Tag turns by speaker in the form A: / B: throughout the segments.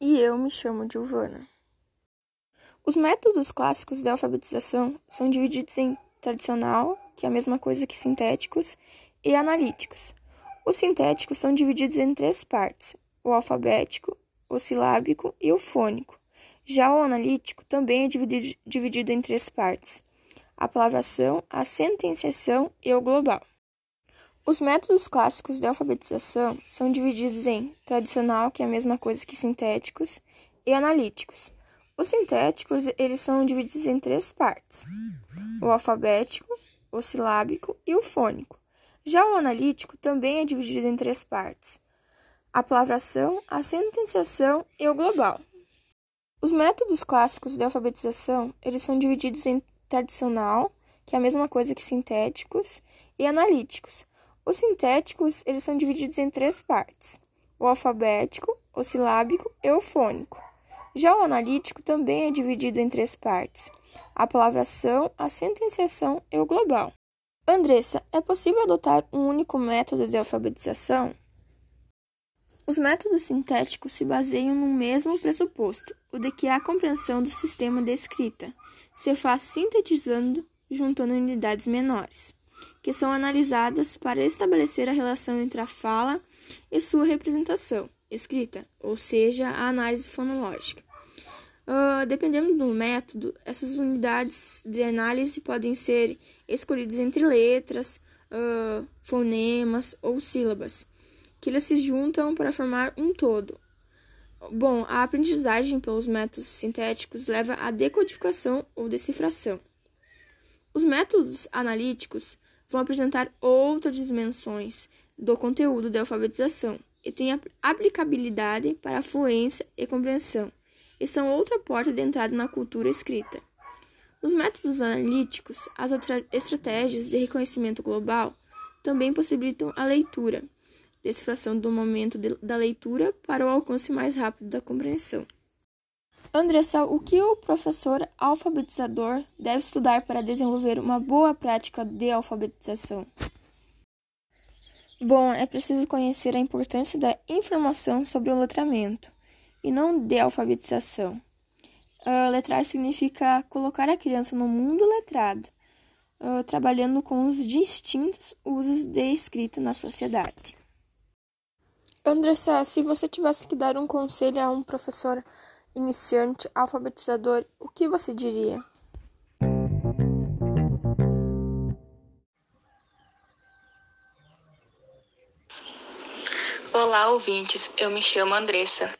A: E eu me chamo Giovana. Os métodos clássicos de alfabetização são divididos em tradicional, que é a mesma coisa que sintéticos, e analíticos. Os sintéticos são divididos em três partes: o alfabético, o silábico e o fônico. Já o analítico também é dividido, dividido em três partes: a palavração, a sentenciação e o global. Os métodos clássicos de alfabetização são divididos em tradicional, que é a mesma coisa que sintéticos, e analíticos. Os sintéticos, eles são divididos em três partes: o alfabético, o silábico e o fônico. Já o analítico também é dividido em três partes: a palavração, a sentenciação e o global. Os métodos clássicos de alfabetização, eles são divididos em tradicional, que é a mesma coisa que sintéticos, e analíticos. Os sintéticos, eles são divididos em três partes: o alfabético, o silábico e o fônico. Já o analítico também é dividido em três partes: a palavração, a sentenciação e o global. Andressa, é possível adotar um único método de alfabetização? Os métodos sintéticos se baseiam no mesmo pressuposto, o de que a compreensão do sistema de escrita se faz sintetizando, juntando unidades menores que são analisadas para estabelecer a relação entre a fala e sua representação escrita, ou seja, a análise fonológica. Uh, dependendo do método, essas unidades de análise podem ser escolhidas entre letras, uh, fonemas ou sílabas, que elas se juntam para formar um todo. Bom, a aprendizagem pelos métodos sintéticos leva à decodificação ou decifração. Os métodos analíticos vão apresentar outras dimensões do conteúdo da alfabetização e têm aplicabilidade para a fluência e compreensão, e são outra porta de entrada na cultura escrita. Nos métodos analíticos, as estratégias de reconhecimento global também possibilitam a leitura, decifração do momento de, da leitura para o alcance mais rápido da compreensão. Andressa, o que o professor alfabetizador deve estudar para desenvolver uma boa prática de alfabetização? Bom, é preciso conhecer a importância da informação sobre o letramento e não de alfabetização. Uh, letrar significa colocar a criança no mundo letrado, uh, trabalhando com os distintos usos de escrita na sociedade. Andressa, se você tivesse que dar um conselho a um professor iniciante alfabetizador, o que você diria?
B: Olá, ouvintes. Eu me chamo Andressa.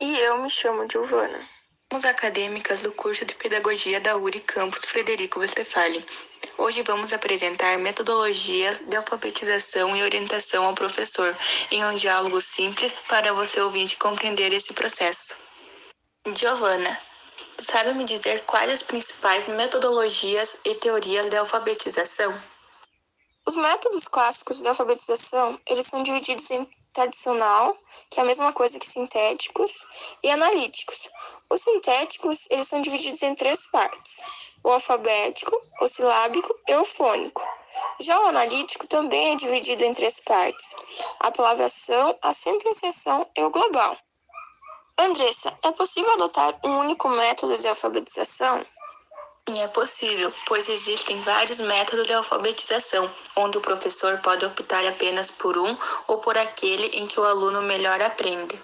A: E eu me chamo Giovana.
B: Somos acadêmicas do curso de Pedagogia da URI Campus Frederico Westphalen. Hoje vamos apresentar metodologias de alfabetização e orientação ao professor em um diálogo simples para você ouvinte compreender esse processo. Giovana, sabe me dizer quais as principais metodologias e teorias de alfabetização?
A: Os métodos clássicos de alfabetização, eles são divididos em tradicional, que é a mesma coisa que sintéticos, e analíticos. Os sintéticos, eles são divididos em três partes: o alfabético, o silábico e o fônico. Já o analítico também é dividido em três partes: a palavração, a sentenciação e o global. Andressa, é possível adotar um único método de alfabetização?
B: Sim, é possível, pois existem vários métodos de alfabetização, onde o professor pode optar apenas por um ou por aquele em que o aluno melhor aprende.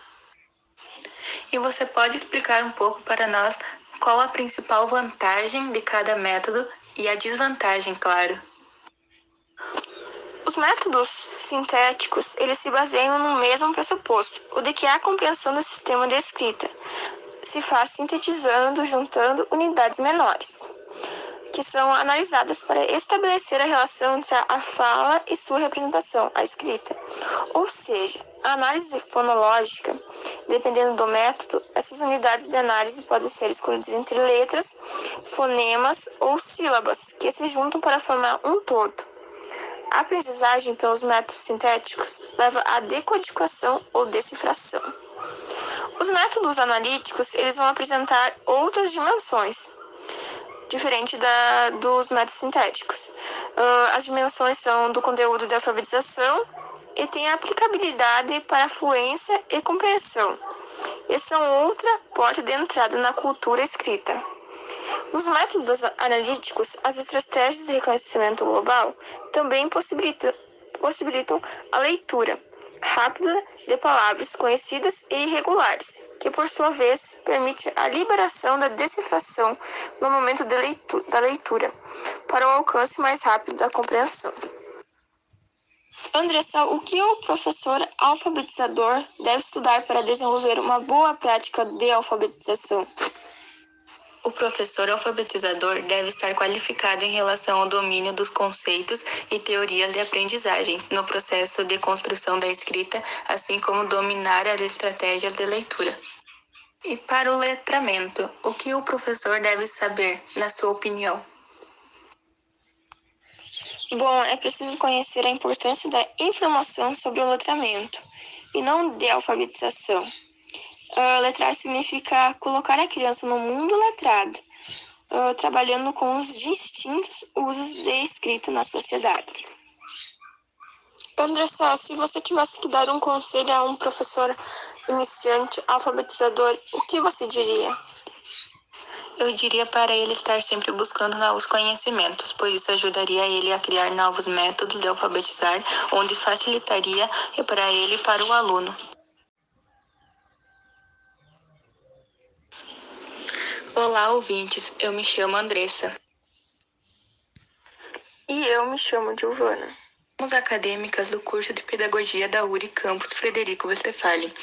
B: E você pode explicar um pouco para nós qual a principal vantagem de cada método e a desvantagem, claro.
A: Os métodos sintéticos, eles se baseiam no mesmo pressuposto, o de que a compreensão do sistema de escrita se faz sintetizando, juntando unidades menores, que são analisadas para estabelecer a relação entre a fala e sua representação, a escrita. Ou seja, a análise fonológica, dependendo do método, essas unidades de análise podem ser escolhidas entre letras, fonemas ou sílabas, que se juntam para formar um todo. A aprendizagem pelos métodos sintéticos leva à decodificação ou decifração. Os métodos analíticos eles vão apresentar outras dimensões, diferente da, dos métodos sintéticos. Uh, as dimensões são do conteúdo de alfabetização e tem aplicabilidade para fluência e compreensão, e são outra porta de entrada na cultura escrita. Nos métodos analíticos, as estratégias de reconhecimento global também possibilitam, possibilitam a leitura rápida de palavras conhecidas e irregulares, que por sua vez permite a liberação da decifração no momento de leitu da leitura, para o alcance mais rápido da compreensão. Andressa, o que o professor alfabetizador deve estudar para desenvolver uma boa prática de alfabetização?
B: O professor alfabetizador deve estar qualificado em relação ao domínio dos conceitos e teorias de aprendizagem no processo de construção da escrita, assim como dominar as estratégias de leitura. E para o letramento, o que o professor deve saber, na sua opinião?
A: Bom, é preciso conhecer a importância da informação sobre o letramento e não de alfabetização. Uh, letrar significa colocar a criança no mundo letrado, uh, trabalhando com os distintos usos de escrita na sociedade. Andressa, se você tivesse que dar um conselho a um professor iniciante, alfabetizador, o que você diria?
B: Eu diria para ele estar sempre buscando novos conhecimentos, pois isso ajudaria ele a criar novos métodos de alfabetizar, onde facilitaria para ele e para o aluno. Olá, ouvintes. Eu me chamo Andressa.
A: E eu me chamo Giovana.
B: Somos acadêmicas do curso de Pedagogia da URI Campus Frederico Westphalen.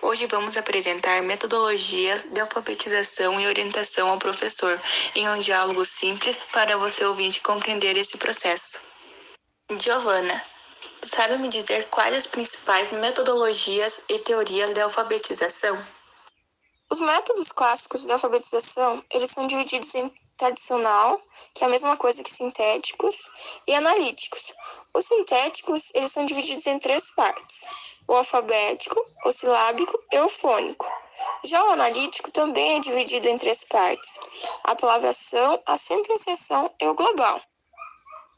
B: Hoje vamos apresentar metodologias de alfabetização e orientação ao professor em um diálogo simples para você ouvinte compreender esse processo. Giovana, sabe me dizer quais as principais metodologias e teorias de alfabetização?
A: Os métodos clássicos de alfabetização, eles são divididos em tradicional, que é a mesma coisa que sintéticos, e analíticos. Os sintéticos, eles são divididos em três partes: o alfabético, o silábico e o fônico. Já o analítico também é dividido em três partes: a palavração, a sentenciação e o global.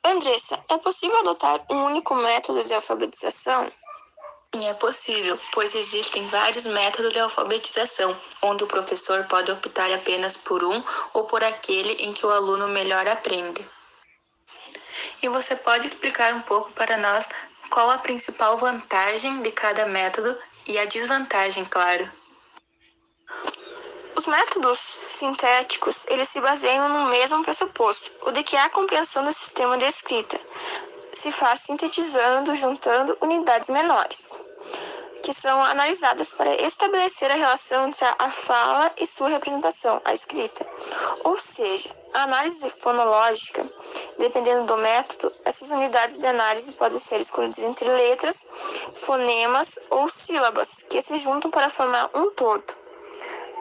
A: Andressa, é possível adotar um único método de alfabetização?
B: Sim, é possível, pois existem vários métodos de alfabetização, onde o professor pode optar apenas por um ou por aquele em que o aluno melhor aprende. E você pode explicar um pouco para nós qual a principal vantagem de cada método e a desvantagem, claro.
A: Os métodos sintéticos, eles se baseiam no mesmo pressuposto, o de que a compreensão do sistema de escrita se faz sintetizando, juntando unidades menores que são analisadas para estabelecer a relação entre a fala e sua representação, a escrita. Ou seja, a análise fonológica, dependendo do método, essas unidades de análise podem ser escolhidas entre letras, fonemas ou sílabas, que se juntam para formar um todo.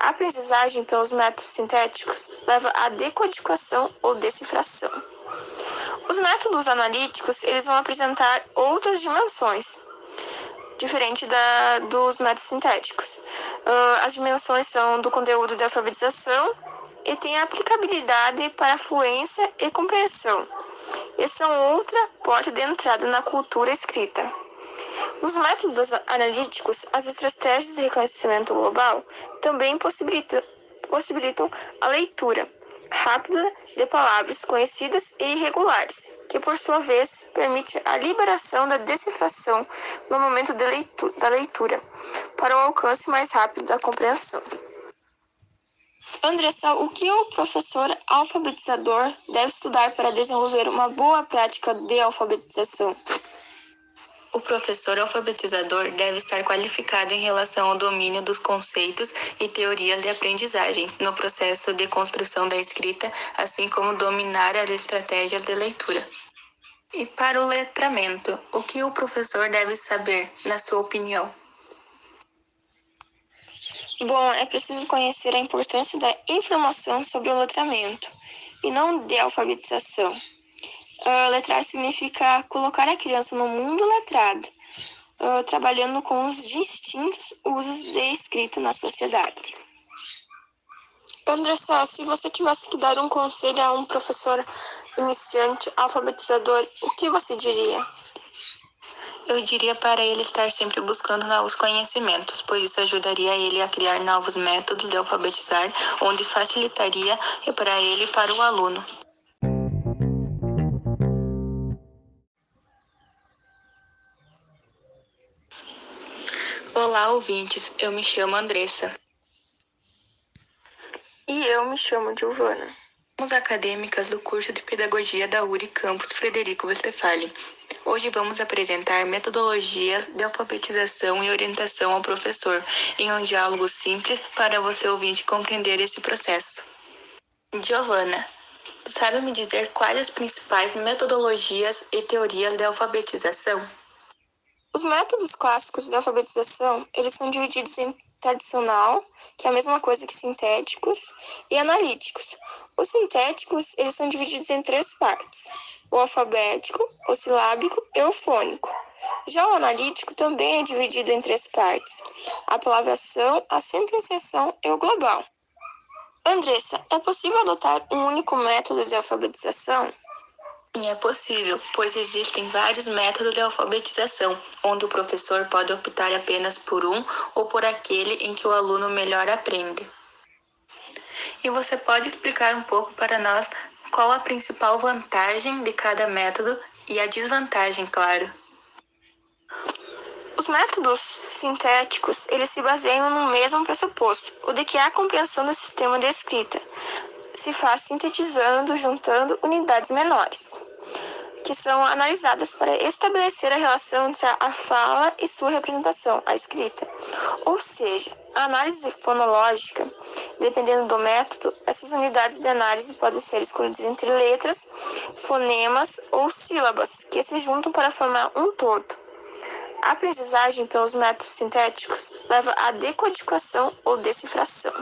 A: A aprendizagem pelos métodos sintéticos leva à decodificação ou decifração. Os métodos analíticos eles vão apresentar outras dimensões, diferente da, dos métodos sintéticos. Uh, as dimensões são do conteúdo de alfabetização e tem aplicabilidade para fluência e compreensão. E são outra porta de entrada na cultura escrita. Nos métodos analíticos, as estratégias de reconhecimento global também possibilitam, possibilitam a leitura rápida de palavras conhecidas e irregulares, que por sua vez permite a liberação da decifração no momento de leitu da leitura, para o alcance mais rápido da compreensão. Andressa, o que o professor alfabetizador deve estudar para desenvolver uma boa prática de alfabetização?
B: O professor alfabetizador deve estar qualificado em relação ao domínio dos conceitos e teorias de aprendizagem no processo de construção da escrita, assim como dominar as estratégias de leitura. E para o letramento, o que o professor deve saber, na sua opinião?
A: Bom, é preciso conhecer a importância da informação sobre o letramento e não de alfabetização. Uh, letrar significa colocar a criança no mundo letrado, uh, trabalhando com os distintos usos de escrita na sociedade. Andressa, se você tivesse que dar um conselho a um professor iniciante, alfabetizador, o que você diria?
B: Eu diria para ele estar sempre buscando novos conhecimentos, pois isso ajudaria ele a criar novos métodos de alfabetizar, onde facilitaria para ele e para o aluno. Olá, ouvintes. Eu me chamo Andressa.
A: E eu me chamo Giovana.
B: Somos acadêmicas do curso de Pedagogia da URI Campus Frederico Westphalen. Hoje vamos apresentar metodologias de alfabetização e orientação ao professor em um diálogo simples para você ouvinte compreender esse processo. Giovana, sabe me dizer quais as principais metodologias e teorias de alfabetização?
A: Os métodos clássicos de alfabetização, eles são divididos em tradicional, que é a mesma coisa que sintéticos, e analíticos. Os sintéticos, eles são divididos em três partes: o alfabético, o silábico e o fônico. Já o analítico também é dividido em três partes: a palavração, a sentenciação e o global. Andressa, é possível adotar um único método de alfabetização?
B: Sim, é possível, pois existem vários métodos de alfabetização, onde o professor pode optar apenas por um ou por aquele em que o aluno melhor aprende. E você pode explicar um pouco para nós qual a principal vantagem de cada método e a desvantagem, claro.
A: Os métodos sintéticos, eles se baseiam no mesmo pressuposto, o de que a compreensão do sistema de escrita se faz sintetizando, juntando unidades menores, que são analisadas para estabelecer a relação entre a fala e sua representação, a escrita. Ou seja, a análise fonológica, dependendo do método, essas unidades de análise podem ser escolhidas entre letras, fonemas ou sílabas, que se juntam para formar um todo. A aprendizagem pelos métodos sintéticos leva à decodificação ou decifração.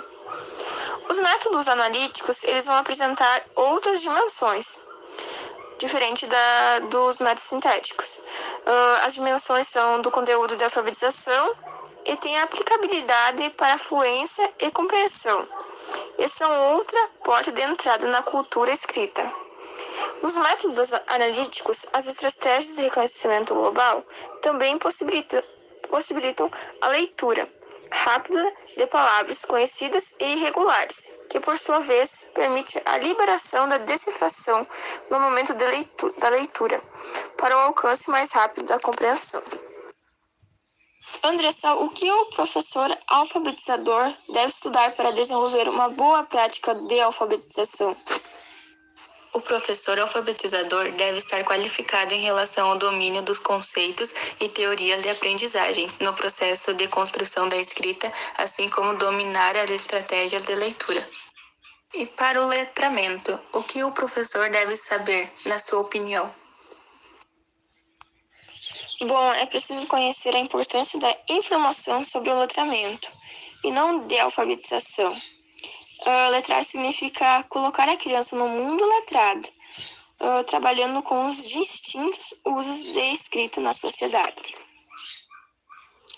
A: Os métodos analíticos eles vão apresentar outras dimensões, diferente da, dos métodos sintéticos. Uh, as dimensões são do conteúdo de alfabetização e tem aplicabilidade para fluência e compreensão. E são outra porta de entrada na cultura escrita. Nos métodos analíticos, as estratégias de reconhecimento global também possibilitam, possibilitam a leitura rápida de palavras conhecidas e irregulares, que por sua vez permite a liberação da decifração no momento de leitura, da leitura, para o alcance mais rápido da compreensão. Andressa, o que o professor alfabetizador deve estudar para desenvolver uma boa prática de alfabetização?
B: O professor alfabetizador deve estar qualificado em relação ao domínio dos conceitos e teorias de aprendizagem no processo de construção da escrita, assim como dominar as estratégias de leitura. E para o letramento, o que o professor deve saber, na sua opinião?
A: Bom, é preciso conhecer a importância da informação sobre o letramento e não de alfabetização. Uh, letrar significa colocar a criança no mundo letrado, uh, trabalhando com os distintos usos de escrita na sociedade.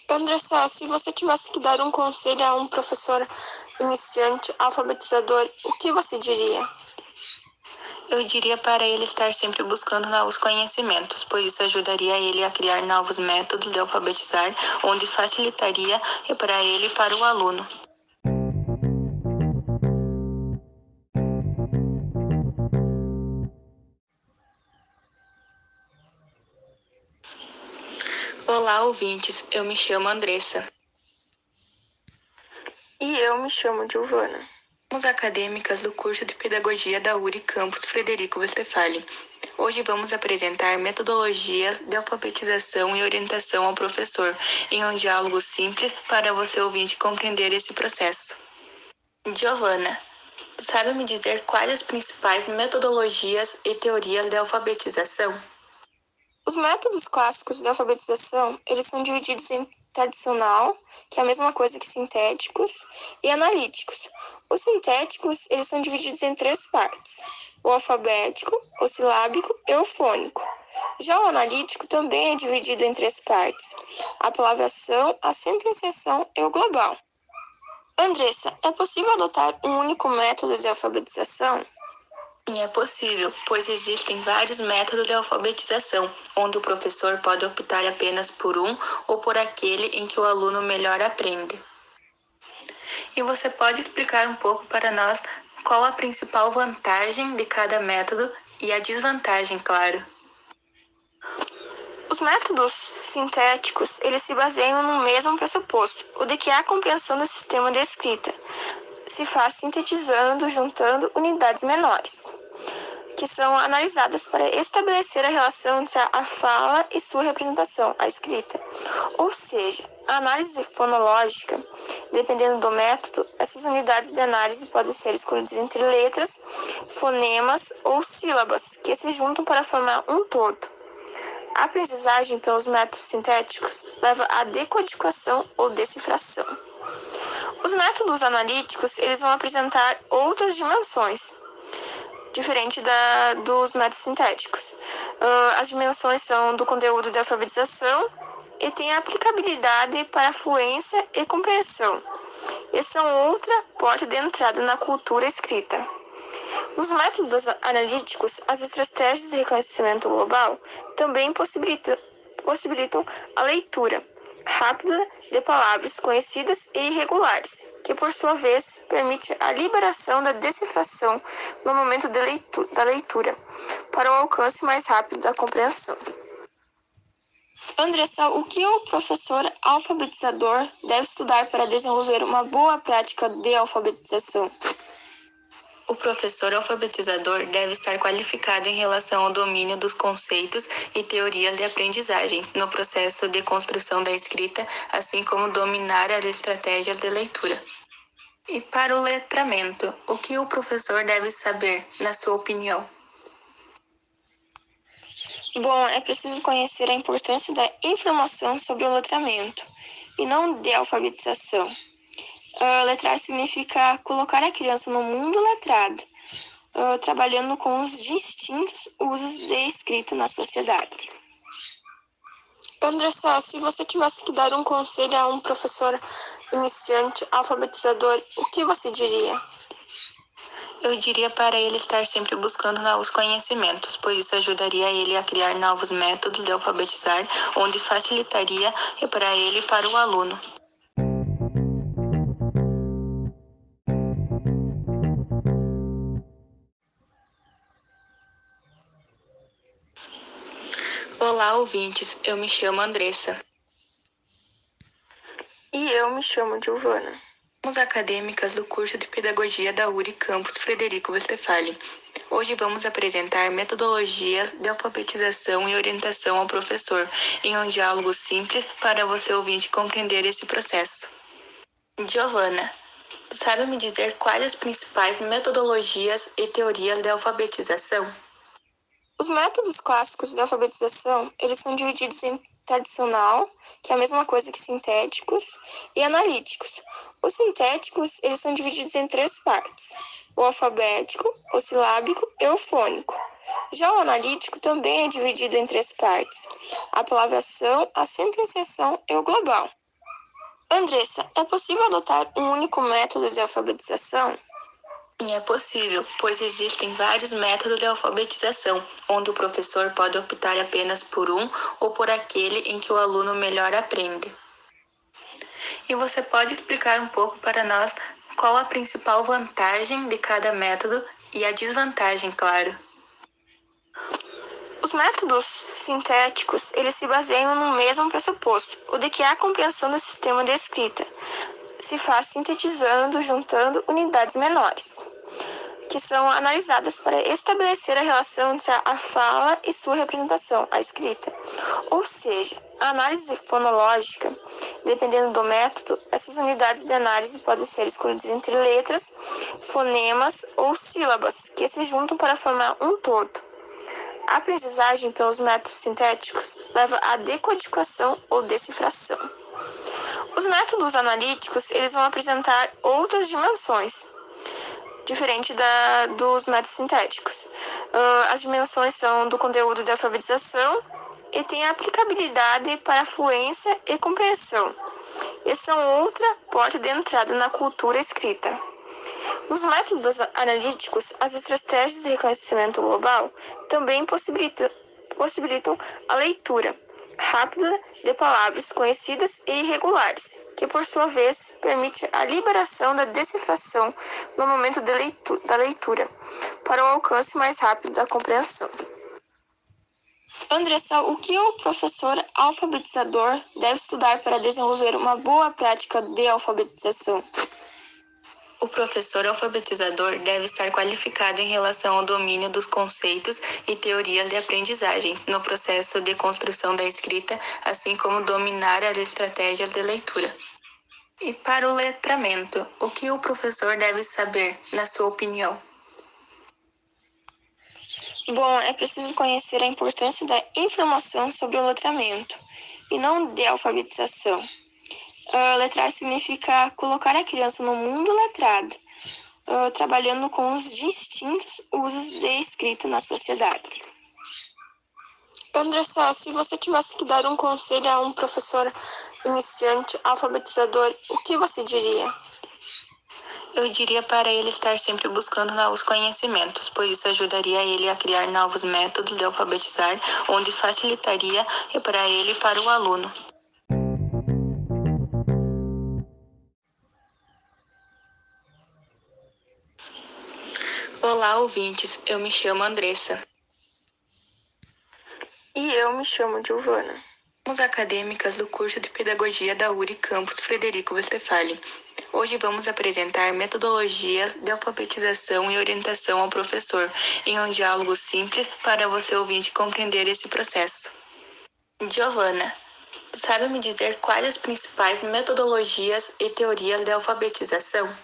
A: Andressa, se você tivesse que dar um conselho a um professor iniciante, alfabetizador, o que você diria?
B: Eu diria para ele estar sempre buscando novos conhecimentos, pois isso ajudaria ele a criar novos métodos de alfabetizar, onde facilitaria para ele e para o aluno. Olá, ouvintes. Eu me chamo Andressa.
A: E eu me chamo Giovana.
B: Somos acadêmicas do curso de Pedagogia da URI Campus Frederico Westphalen. Hoje vamos apresentar metodologias de alfabetização e orientação ao professor em um diálogo simples para você ouvinte compreender esse processo. Giovana, sabe me dizer quais as principais metodologias e teorias de alfabetização?
A: Os métodos clássicos de alfabetização, eles são divididos em tradicional, que é a mesma coisa que sintéticos, e analíticos. Os sintéticos, eles são divididos em três partes: o alfabético, o silábico e o fônico. Já o analítico também é dividido em três partes: a palavração, a sentenciação e o global. Andressa, é possível adotar um único método de alfabetização?
B: Sim, é possível, pois existem vários métodos de alfabetização, onde o professor pode optar apenas por um ou por aquele em que o aluno melhor aprende. E você pode explicar um pouco para nós qual a principal vantagem de cada método e a desvantagem, claro.
A: Os métodos sintéticos, eles se baseiam no mesmo pressuposto, o de que a compreensão do sistema de escrita se faz sintetizando, juntando unidades menores, que são analisadas para estabelecer a relação entre a fala e sua representação, a escrita. Ou seja, a análise fonológica, dependendo do método, essas unidades de análise podem ser escolhidas entre letras, fonemas ou sílabas, que se juntam para formar um todo. A aprendizagem pelos métodos sintéticos leva à decodificação ou decifração. Os métodos analíticos eles vão apresentar outras dimensões, diferente da, dos métodos sintéticos. Uh, as dimensões são do conteúdo de alfabetização e tem aplicabilidade para fluência e compreensão. E são outra porta de entrada na cultura escrita. Nos métodos analíticos, as estratégias de reconhecimento global também possibilitam, possibilitam a leitura rápida de palavras conhecidas e irregulares, que por sua vez permite a liberação da decifração no momento de leitura, da leitura, para o alcance mais rápido da compreensão. Andressa, o que o professor alfabetizador deve estudar para desenvolver uma boa prática de alfabetização?
B: O professor alfabetizador deve estar qualificado em relação ao domínio dos conceitos e teorias de aprendizagem no processo de construção da escrita, assim como dominar as estratégias de leitura. E para o letramento, o que o professor deve saber, na sua opinião?
A: Bom, é preciso conhecer a importância da informação sobre o letramento e não de alfabetização. Uh, letrar significa colocar a criança no mundo letrado, uh, trabalhando com os distintos usos de escrita na sociedade. Andressa, se você tivesse que dar um conselho a um professor iniciante, alfabetizador, o que você diria?
B: Eu diria para ele estar sempre buscando novos conhecimentos, pois isso ajudaria ele a criar novos métodos de alfabetizar, onde facilitaria para ele e para o aluno. Olá, ouvintes. Eu me chamo Andressa.
A: E eu me chamo Giovana.
B: Somos acadêmicas do curso de Pedagogia da URI Campus Frederico Westphalen. Hoje vamos apresentar metodologias de alfabetização e orientação ao professor em um diálogo simples para você ouvinte compreender esse processo. Giovana, sabe me dizer quais as principais metodologias e teorias de alfabetização?
A: Os métodos clássicos de alfabetização, eles são divididos em tradicional, que é a mesma coisa que sintéticos, e analíticos. Os sintéticos, eles são divididos em três partes: o alfabético, o silábico e o fônico. Já o analítico também é dividido em três partes: a palavração, a sentenciação e o global. Andressa, é possível adotar um único método de alfabetização?
B: Sim, é possível, pois existem vários métodos de alfabetização, onde o professor pode optar apenas por um ou por aquele em que o aluno melhor aprende. E você pode explicar um pouco para nós qual a principal vantagem de cada método e a desvantagem, claro.
A: Os métodos sintéticos, eles se baseiam no mesmo pressuposto, o de que a compreensão do sistema de escrita, se faz sintetizando, juntando unidades menores, que são analisadas para estabelecer a relação entre a fala e sua representação, a escrita. Ou seja, a análise fonológica, dependendo do método, essas unidades de análise podem ser escolhidas entre letras, fonemas ou sílabas, que se juntam para formar um todo. A aprendizagem pelos métodos sintéticos leva à decodificação ou decifração. Os métodos analíticos eles vão apresentar outras dimensões, diferente da, dos métodos sintéticos. Uh, as dimensões são do conteúdo de alfabetização e tem aplicabilidade para fluência e compreensão. E são outra porta de entrada na cultura escrita. Nos métodos analíticos, as estratégias de reconhecimento global também possibilitam, possibilitam a leitura rápida de palavras conhecidas e irregulares, que por sua vez permite a liberação da decifração no momento de leitu da leitura, para o alcance mais rápido da compreensão. Andressa, o que o professor alfabetizador deve estudar para desenvolver uma boa prática de alfabetização?
B: O professor alfabetizador deve estar qualificado em relação ao domínio dos conceitos e teorias de aprendizagens no processo de construção da escrita, assim como dominar as estratégias de leitura. E para o letramento, o que o professor deve saber, na sua opinião?
A: Bom, é preciso conhecer a importância da informação sobre o letramento e não de alfabetização. Uh, letrar significa colocar a criança no mundo letrado, uh, trabalhando com os distintos usos de escrita na sociedade. Andressa, se você tivesse que dar um conselho a um professor iniciante alfabetizador, o que você diria?
B: Eu diria para ele estar sempre buscando novos conhecimentos, pois isso ajudaria ele a criar novos métodos de alfabetizar, onde facilitaria para ele e para o aluno. Olá, ouvintes. Eu me chamo Andressa.
A: E eu me chamo Giovana.
B: Somos acadêmicas do curso de Pedagogia da URI Campus Frederico Westphalen. Hoje vamos apresentar metodologias de alfabetização e orientação ao professor em um diálogo simples para você ouvinte compreender esse processo. Giovana, sabe me dizer quais as principais metodologias e teorias de alfabetização?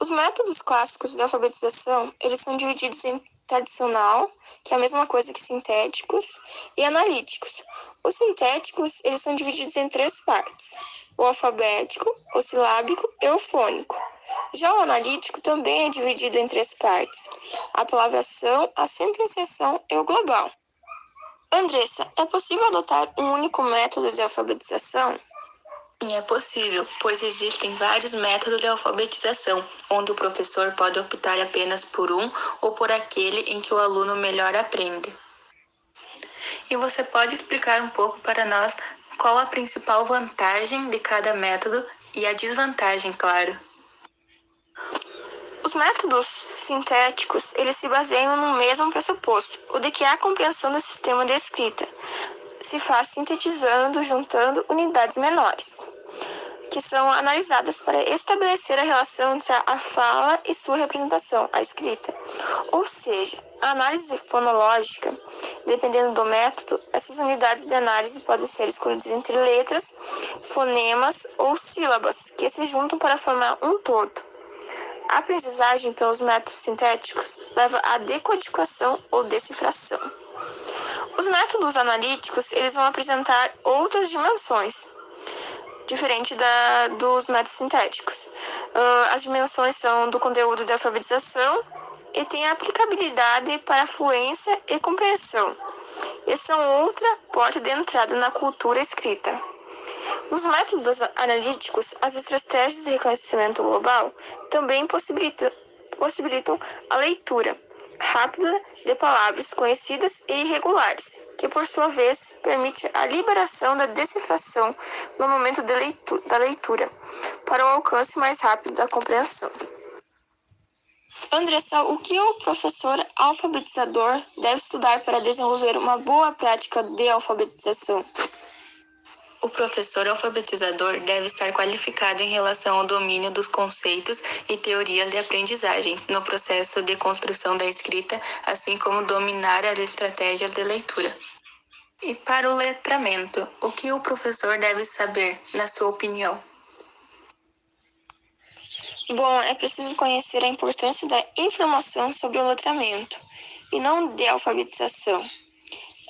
A: Os métodos clássicos de alfabetização, eles são divididos em tradicional, que é a mesma coisa que sintéticos, e analíticos. Os sintéticos, eles são divididos em três partes: o alfabético, o silábico e o fônico. Já o analítico também é dividido em três partes: a palavração, a sentenciação e o global. Andressa, é possível adotar um único método de alfabetização?
B: Sim, é possível, pois existem vários métodos de alfabetização, onde o professor pode optar apenas por um ou por aquele em que o aluno melhor aprende. E você pode explicar um pouco para nós qual a principal vantagem de cada método e a desvantagem, claro.
A: Os métodos sintéticos, eles se baseiam no mesmo pressuposto, o de que a compreensão do sistema de escrita se faz sintetizando, juntando unidades menores, que são analisadas para estabelecer a relação entre a fala e sua representação, a escrita. Ou seja, a análise fonológica, dependendo do método, essas unidades de análise podem ser escolhidas entre letras, fonemas ou sílabas, que se juntam para formar um todo. A aprendizagem pelos métodos sintéticos leva à decodificação ou decifração. Os métodos analíticos eles vão apresentar outras dimensões, diferente da, dos métodos sintéticos. Uh, as dimensões são do conteúdo de alfabetização e tem aplicabilidade para fluência e compreensão. E são outra porta de entrada na cultura escrita. Nos métodos analíticos, as estratégias de reconhecimento global também possibilitam, possibilitam a leitura rápida de palavras conhecidas e irregulares, que por sua vez permite a liberação da decifração no momento de leitu da leitura, para o alcance mais rápido da compreensão. Andressa, o que o professor alfabetizador deve estudar para desenvolver uma boa prática de alfabetização?
B: O professor alfabetizador deve estar qualificado em relação ao domínio dos conceitos e teorias de aprendizagens no processo de construção da escrita, assim como dominar as estratégias de leitura. E para o letramento, o que o professor deve saber, na sua opinião?
A: Bom, é preciso conhecer a importância da informação sobre o letramento e não de alfabetização.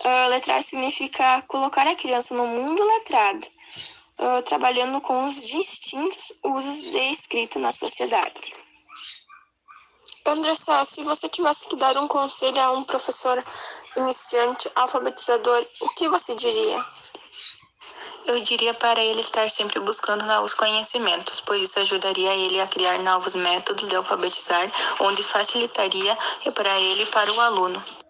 A: Uh, letrar significa colocar a criança no mundo letrado, uh, trabalhando com os distintos usos de escrita na sociedade. Andressa, se você tivesse que dar um conselho a um professor iniciante, alfabetizador, o que você diria?
B: Eu diria para ele estar sempre buscando novos conhecimentos, pois isso ajudaria ele a criar novos métodos de alfabetizar, onde facilitaria para ele e para o aluno.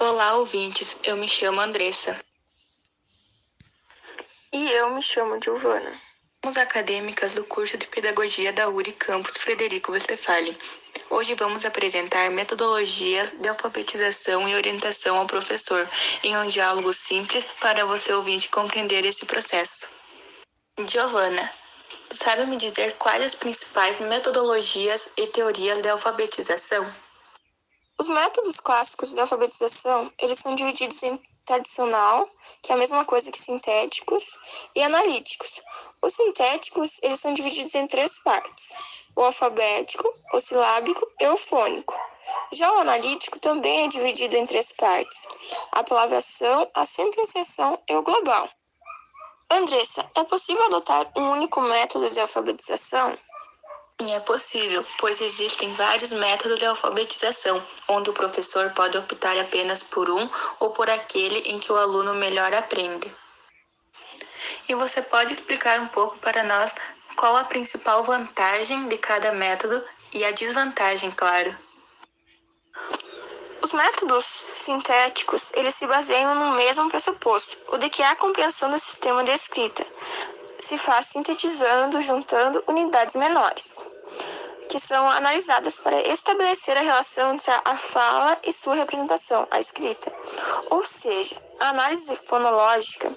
B: Olá, ouvintes. Eu me chamo Andressa.
A: E eu me chamo Giovana.
B: Somos acadêmicas do curso de Pedagogia da URI Campus Frederico Westphalen. Hoje vamos apresentar metodologias de alfabetização e orientação ao professor em um diálogo simples para você ouvinte compreender esse processo. Giovana, sabe me dizer quais as principais metodologias e teorias de alfabetização?
A: Os métodos clássicos de alfabetização, eles são divididos em tradicional, que é a mesma coisa que sintéticos, e analíticos. Os sintéticos, eles são divididos em três partes: o alfabético, o silábico e o fônico. Já o analítico também é dividido em três partes: a palavração, a sentenciação e o global. Andressa, é possível adotar um único método de alfabetização?
B: Sim, é possível, pois existem vários métodos de alfabetização, onde o professor pode optar apenas por um ou por aquele em que o aluno melhor aprende. E você pode explicar um pouco para nós qual a principal vantagem de cada método e a desvantagem, claro.
A: Os métodos sintéticos, eles se baseiam no mesmo pressuposto, o de que a compreensão do sistema de escrita se faz sintetizando, juntando unidades menores, que são analisadas para estabelecer a relação entre a fala e sua representação, a escrita. Ou seja, a análise fonológica,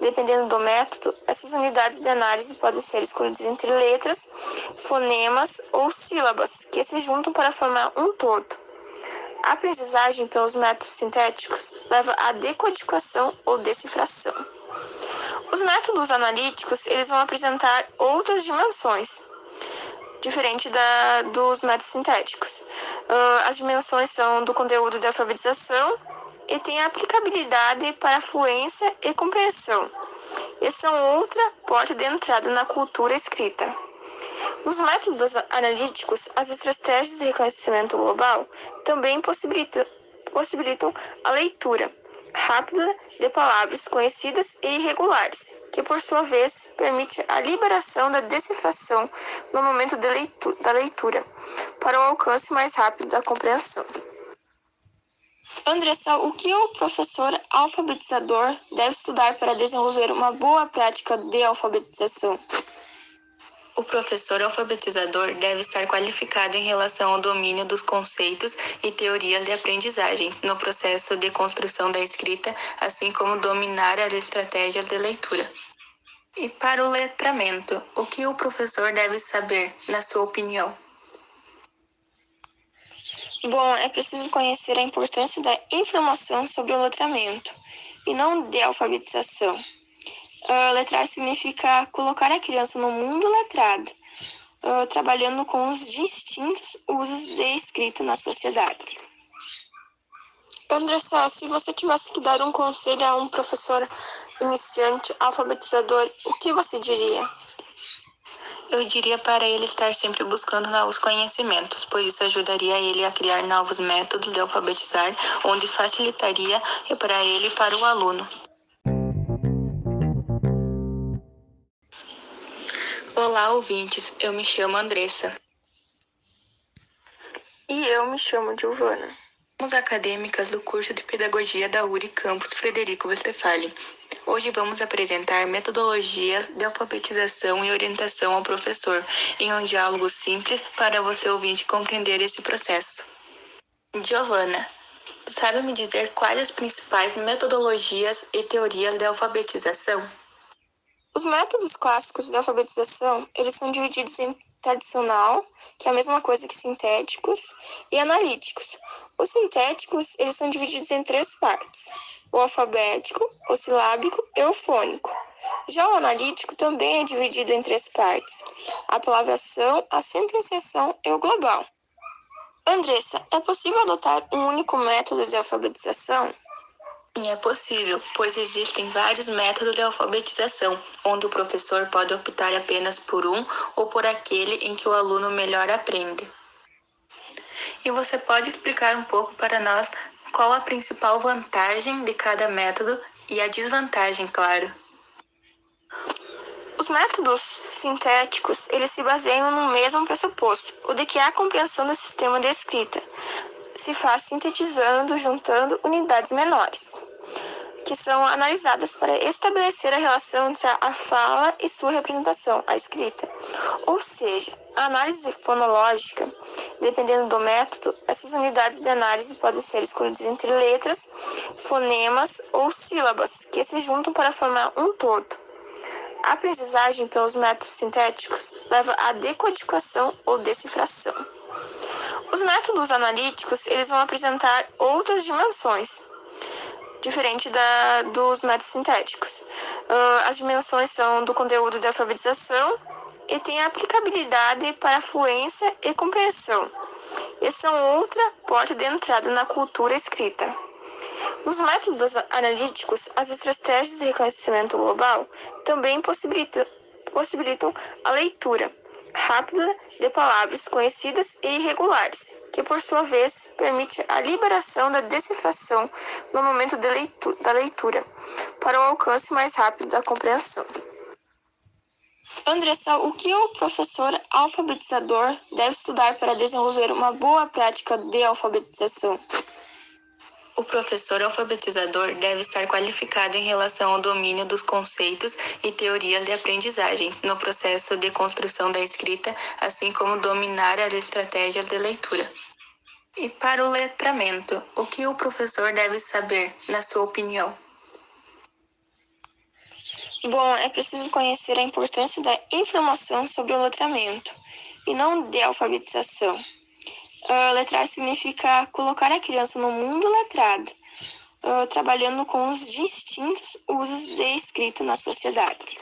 A: dependendo do método, essas unidades de análise podem ser escolhidas entre letras, fonemas ou sílabas, que se juntam para formar um todo. A aprendizagem pelos métodos sintéticos leva à decodificação ou decifração. Os métodos analíticos eles vão apresentar outras dimensões, diferente da, dos métodos sintéticos. Uh, as dimensões são do conteúdo de alfabetização e tem aplicabilidade para fluência e compreensão. E são outra porta de entrada na cultura escrita. Nos métodos analíticos, as estratégias de reconhecimento global também possibilitam, possibilitam a leitura rápida de palavras conhecidas e irregulares, que por sua vez permite a liberação da decifração no momento de leitura, da leitura, para o alcance mais rápido da compreensão. Andressa, o que o professor alfabetizador deve estudar para desenvolver uma boa prática de alfabetização?
B: O professor alfabetizador deve estar qualificado em relação ao domínio dos conceitos e teorias de aprendizagem no processo de construção da escrita, assim como dominar as estratégias de leitura. E para o letramento, o que o professor deve saber, na sua opinião?
A: Bom, é preciso conhecer a importância da informação sobre o letramento e não de alfabetização. Uh, letrar significa colocar a criança no mundo letrado, uh, trabalhando com os distintos usos de escrita na sociedade. Andressa, se você tivesse que dar um conselho a um professor iniciante, alfabetizador, o que você diria?
B: Eu diria para ele estar sempre buscando novos conhecimentos, pois isso ajudaria ele a criar novos métodos de alfabetizar, onde facilitaria para ele e para o aluno. Olá, ouvintes. Eu me chamo Andressa.
A: E eu me chamo Giovana.
B: Somos acadêmicas do curso de Pedagogia da URI Campus Frederico Westphalen. Hoje vamos apresentar metodologias de alfabetização e orientação ao professor em um diálogo simples para você ouvinte compreender esse processo. Giovana, sabe me dizer quais as principais metodologias e teorias de alfabetização?
A: Os métodos clássicos de alfabetização, eles são divididos em tradicional, que é a mesma coisa que sintéticos, e analíticos. Os sintéticos, eles são divididos em três partes: o alfabético, o silábico e o fônico. Já o analítico também é dividido em três partes: a palavração, a sentenciação e o global. Andressa, é possível adotar um único método de alfabetização?
B: Sim, é possível, pois existem vários métodos de alfabetização, onde o professor pode optar apenas por um ou por aquele em que o aluno melhor aprende. E você pode explicar um pouco para nós qual a principal vantagem de cada método e a desvantagem, claro.
A: Os métodos sintéticos, eles se baseiam no mesmo pressuposto, o de que a compreensão do sistema de escrita se faz sintetizando, juntando unidades menores que são analisadas para estabelecer a relação entre a fala e sua representação, a escrita. Ou seja, a análise fonológica, dependendo do método, essas unidades de análise podem ser escolhidas entre letras, fonemas ou sílabas, que se juntam para formar um todo. A aprendizagem pelos métodos sintéticos leva à decodificação ou decifração. Os métodos analíticos eles vão apresentar outras dimensões, diferente da, dos métodos sintéticos. Uh, as dimensões são do conteúdo de alfabetização e tem aplicabilidade para fluência e compreensão. E são outra porta de entrada na cultura escrita. Nos métodos analíticos, as estratégias de reconhecimento global também possibilitam, possibilitam a leitura rápida de palavras conhecidas e irregulares, que por sua vez permite a liberação da decifração no momento de leitura, da leitura, para o alcance mais rápido da compreensão. Andressa, o que o professor alfabetizador deve estudar para desenvolver uma boa prática de alfabetização?
B: O professor alfabetizador deve estar qualificado em relação ao domínio dos conceitos e teorias de aprendizagem no processo de construção da escrita, assim como dominar as estratégias de leitura. E para o letramento, o que o professor deve saber, na sua opinião?
A: Bom, é preciso conhecer a importância da informação sobre o letramento e não de alfabetização. Uh, letrar significa colocar a criança no mundo letrado, uh, trabalhando com os distintos usos de escrita na sociedade.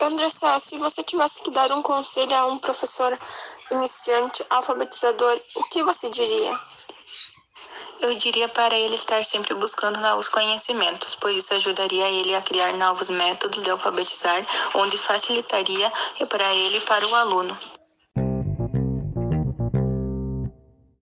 A: Andressa, se você tivesse que dar um conselho a um professor iniciante, alfabetizador, o que você diria?
B: Eu diria para ele estar sempre buscando novos conhecimentos, pois isso ajudaria ele a criar novos métodos de alfabetizar, onde facilitaria para ele e para o aluno.